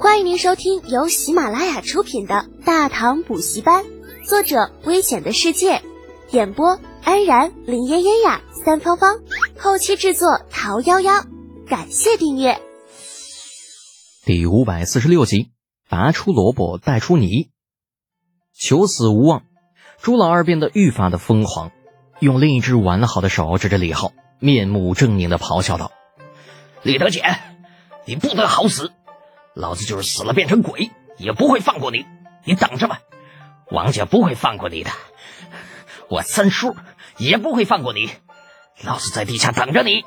欢迎您收听由喜马拉雅出品的《大唐补习班》，作者：危险的世界，演播：安然、林嫣嫣呀、三芳芳，后期制作：桃夭夭。感谢订阅。第五百四十六集，拔出萝卜带出泥，求死无望。朱老二变得愈发的疯狂，用另一只完好的手指着李浩，面目狰狞的咆哮道：“李德简，你不得好死！老子就是死了变成鬼，也不会放过你！你等着吧，王家不会放过你的，我三叔也不会放过你！老子在地下等着你！”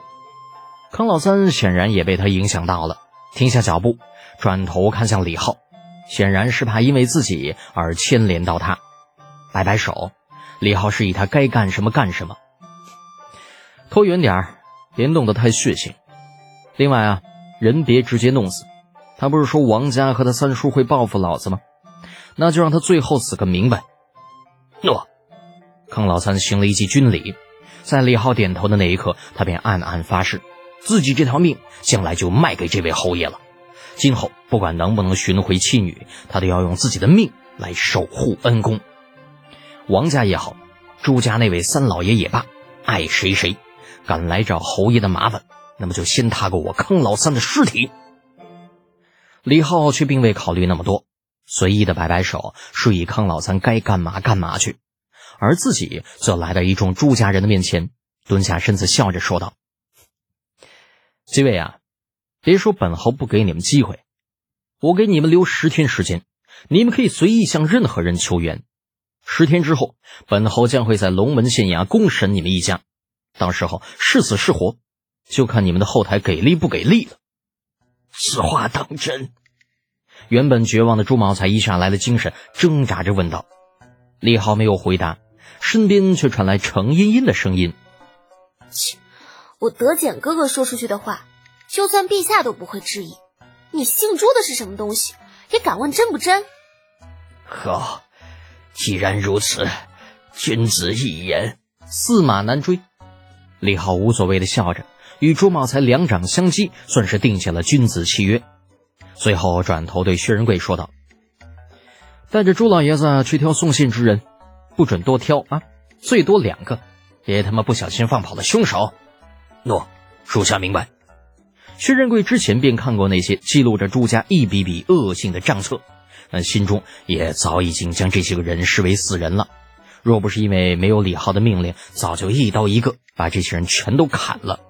康老三显然也被他影响到了，停下脚步，转头看向李浩，显然是怕因为自己而牵连到他。摆摆手，李浩示意他该干什么干什么。拖远点儿，别弄得太血腥。另外啊，人别直接弄死。他不是说王家和他三叔会报复老子吗？那就让他最后死个明白。诺。康老三行了一记军礼，在李浩点头的那一刻，他便暗暗发誓，自己这条命将来就卖给这位侯爷了。今后不管能不能寻回妻女，他都要用自己的命来守护恩公。王家也好，朱家那位三老爷也罢，爱谁谁，敢来找侯爷的麻烦，那么就先踏过我康老三的尸体。李浩却并未考虑那么多，随意的摆摆手，示意康老三该干嘛干嘛去，而自己则来到一众朱家人的面前，蹲下身子，笑着说道：“几位啊，别说本侯不给你们机会，我给你们留十天时间，你们可以随意向任何人求援。”十天之后，本侯将会在龙门县衙公审你们一家，到时候是死是活，就看你们的后台给力不给力了。此话当真？原本绝望的朱茂才一下来了精神，挣扎着问道。李浩没有回答，身边却传来程茵茵的声音：“切，我德简哥哥说出去的话，就算陛下都不会质疑。你姓朱的是什么东西？也敢问真不真？”好。既然如此，君子一言，驷马难追。李浩无所谓的笑着，与朱茂才两掌相击，算是定下了君子契约。随后转头对薛仁贵说道：“带着朱老爷子去挑送信之人，不准多挑啊，最多两个，别他妈不小心放跑了凶手。”诺，属下明白。薛仁贵之前便看过那些记录着朱家一笔笔恶性的账册。但心中也早已经将这些个人视为死人了。若不是因为没有李浩的命令，早就一刀一个把这些人全都砍了。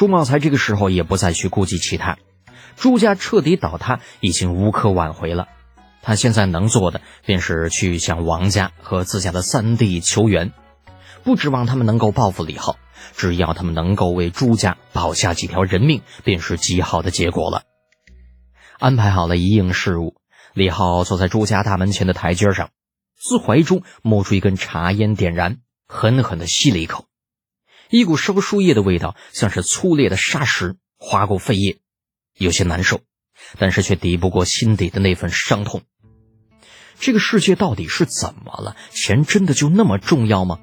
朱茂才这个时候也不再去顾及其他，朱家彻底倒塌已经无可挽回了。他现在能做的便是去向王家和自家的三弟求援，不指望他们能够报复李浩，只要他们能够为朱家保下几条人命，便是极好的结果了。安排好了一应事务。李浩坐在朱家大门前的台阶上，自怀中摸出一根茶烟，点燃，狠狠地吸了一口，一股烧树叶的味道，像是粗劣的砂石划过肺叶，有些难受，但是却抵不过心底的那份伤痛。这个世界到底是怎么了？钱真的就那么重要吗？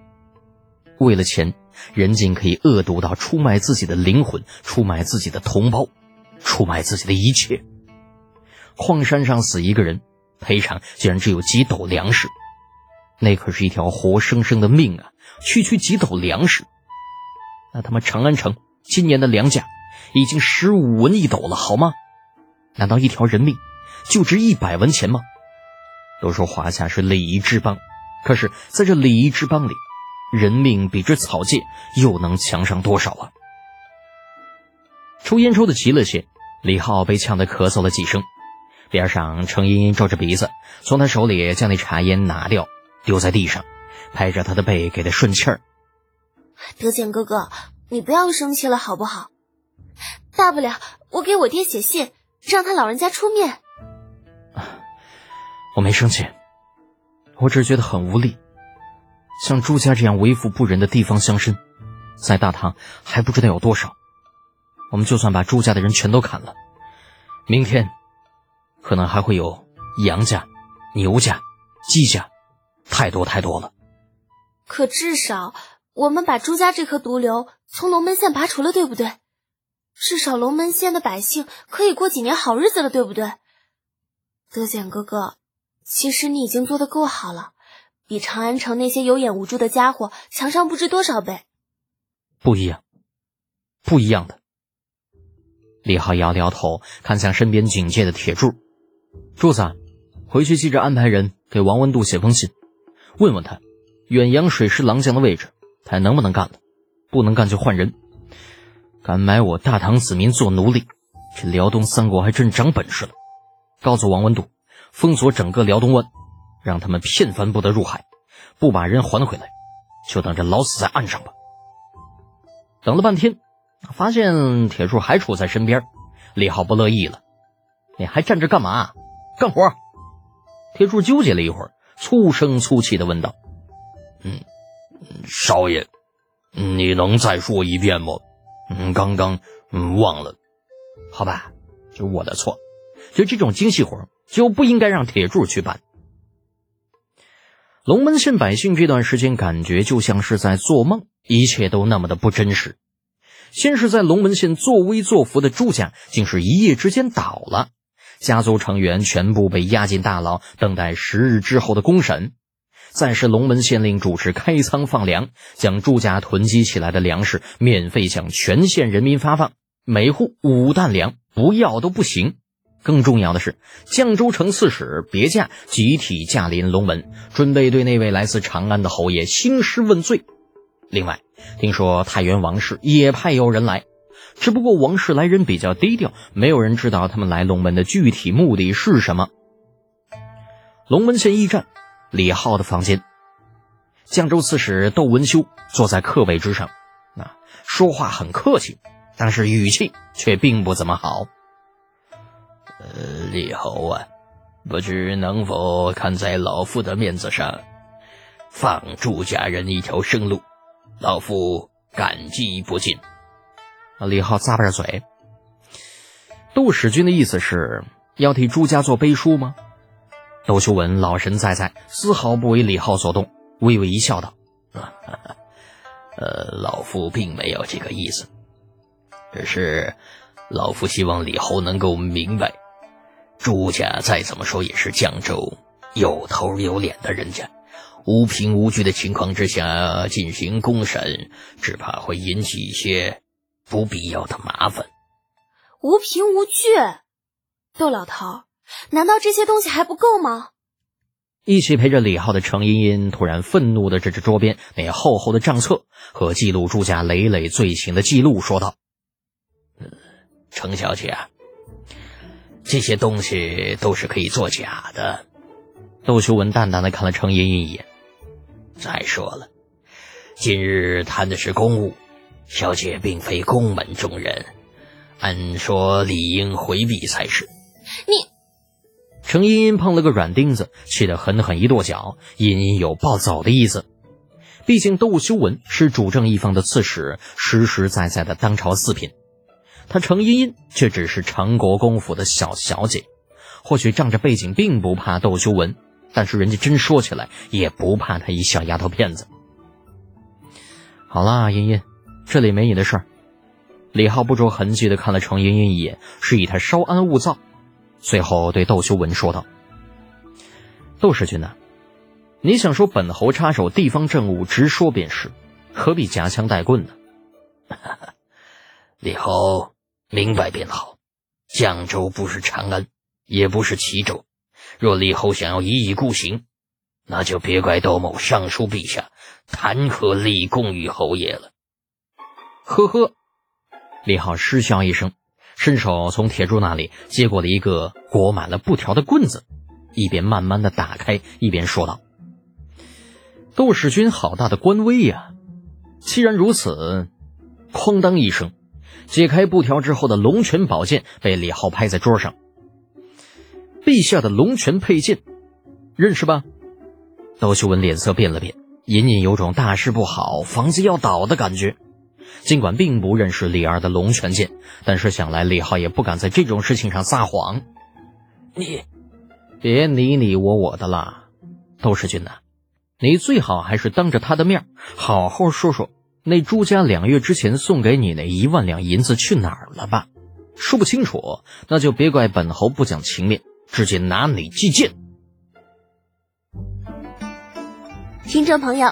为了钱，人竟可以恶毒到出卖自己的灵魂，出卖自己的同胞，出卖自己的一切。矿山上死一个人，赔偿竟然只有几斗粮食，那可是一条活生生的命啊！区区几斗粮食，那他妈长安城今年的粮价已经十五文一斗了，好吗？难道一条人命就值一百文钱吗？都说华夏是礼仪之邦，可是在这礼仪之邦里，人命比之草芥又能强上多少啊？抽烟抽的急了些，李浩被呛得咳嗽了几声。边上，程茵茵皱着鼻子，从他手里将那茶烟拿掉，丢在地上，拍着他的背给他顺气儿。德简哥哥，你不要生气了好不好？大不了我给我爹写信，让他老人家出面。我没生气，我只是觉得很无力。像朱家这样为富不仁的地方乡绅，在大唐还不知道有多少。我们就算把朱家的人全都砍了，明天。可能还会有杨家、牛家、季家，太多太多了。可至少我们把朱家这颗毒瘤从龙门县拔除了，对不对？至少龙门县的百姓可以过几年好日子了，对不对？德简哥哥，其实你已经做得够好了，比长安城那些有眼无珠的家伙强上不知多少倍。不一样，不一样的。李浩摇了摇头，看向身边警戒的铁柱，柱子，回去记着安排人给王文度写封信，问问他，远洋水师郎将的位置，他还能不能干了？不能干就换人。敢买我大唐子民做奴隶，这辽东三国还真长本事了。告诉王文度，封锁整个辽东湾，让他们片帆不得入海，不把人还回来，就等着老死在岸上吧。等了半天，发现铁柱还处在身边，李浩不乐意了：“你还站着干嘛？干活！”铁柱纠结了一会儿，粗声粗气的问道：“嗯，少爷，你能再说一遍吗？”嗯，刚刚嗯忘了，好吧，就我的错。就这种精细活就不应该让铁柱去办。龙门县百姓这段时间感觉就像是在做梦，一切都那么的不真实。先是在龙门县作威作福的朱家，竟是一夜之间倒了，家族成员全部被押进大牢，等待十日之后的公审。暂时龙门县令主持开仓放粮，将朱家囤积起来的粮食免费向全县人民发放，每户五担粮，不要都不行。更重要的是，绛州城刺史别驾集体驾临龙门，准备对那位来自长安的侯爷兴师问罪。另外，听说太原王氏也派有人来，只不过王氏来人比较低调，没有人知道他们来龙门的具体目的是什么。龙门县驿站。李浩的房间，绛州刺史窦文修坐在客位之上，啊，说话很客气，但是语气却并不怎么好。呃，李侯啊，不知能否看在老夫的面子上，放祝家人一条生路，老夫感激不尽。李浩咂巴着嘴。窦使君的意思是要替朱家做背书吗？窦修文老神在在，丝毫不为李浩所动，微微一笑，道：“ 呃，老夫并没有这个意思，只是老夫希望李侯能够明白，朱家再怎么说也是江州有头有脸的人家，无凭无据的情况之下进行公审，只怕会引起一些不必要的麻烦。无凭无据，窦老头。”难道这些东西还不够吗？一起陪着李浩的程茵茵突然愤怒的指着桌边那厚厚的账册和记录朱家累累罪行的记录，说道：“程小姐，啊这些东西都是可以作假的。”窦修文淡淡的看了程茵茵一眼。再说了，今日谈的是公务，小姐并非宫门中人，按说理应回避才是。你。程茵茵碰了个软钉子，气得狠狠一跺脚，隐隐有暴走的意思。毕竟窦修文是主政一方的刺史，实实在在的当朝四品，他程茵茵却只是长国公府的小小姐。或许仗着背景并不怕窦修文，但是人家真说起来也不怕他一小丫头片子。好啦，茵茵，这里没你的事儿。李浩不着痕迹的看了程茵茵一眼，示意她稍安勿躁。随后对窦修文说道：“窦世君呐，你想说本侯插手地方政务，直说便是，何必夹枪带棍呢？” 李侯明白便好。绛州不是长安，也不是齐州。若李侯想要一意孤行，那就别怪窦某上书陛下弹劾立功于侯爷了。呵呵，李浩失笑一声。伸手从铁柱那里接过了一个裹满了布条的棍子，一边慢慢的打开，一边说道：“窦世军好大的官威呀！既然如此，哐当一声，解开布条之后的龙泉宝剑被李浩拍在桌上。陛下的龙泉佩剑，认识吧？”窦秀文脸色变了变，隐隐有种大事不好、房子要倒的感觉。尽管并不认识李二的龙泉剑，但是想来李浩也不敢在这种事情上撒谎。你，别你你我我的了，窦世军呐，你最好还是当着他的面好好说说那朱家两月之前送给你那一万两银子去哪儿了吧？说不清楚，那就别怪本侯不讲情面，直接拿你祭剑。听众朋友。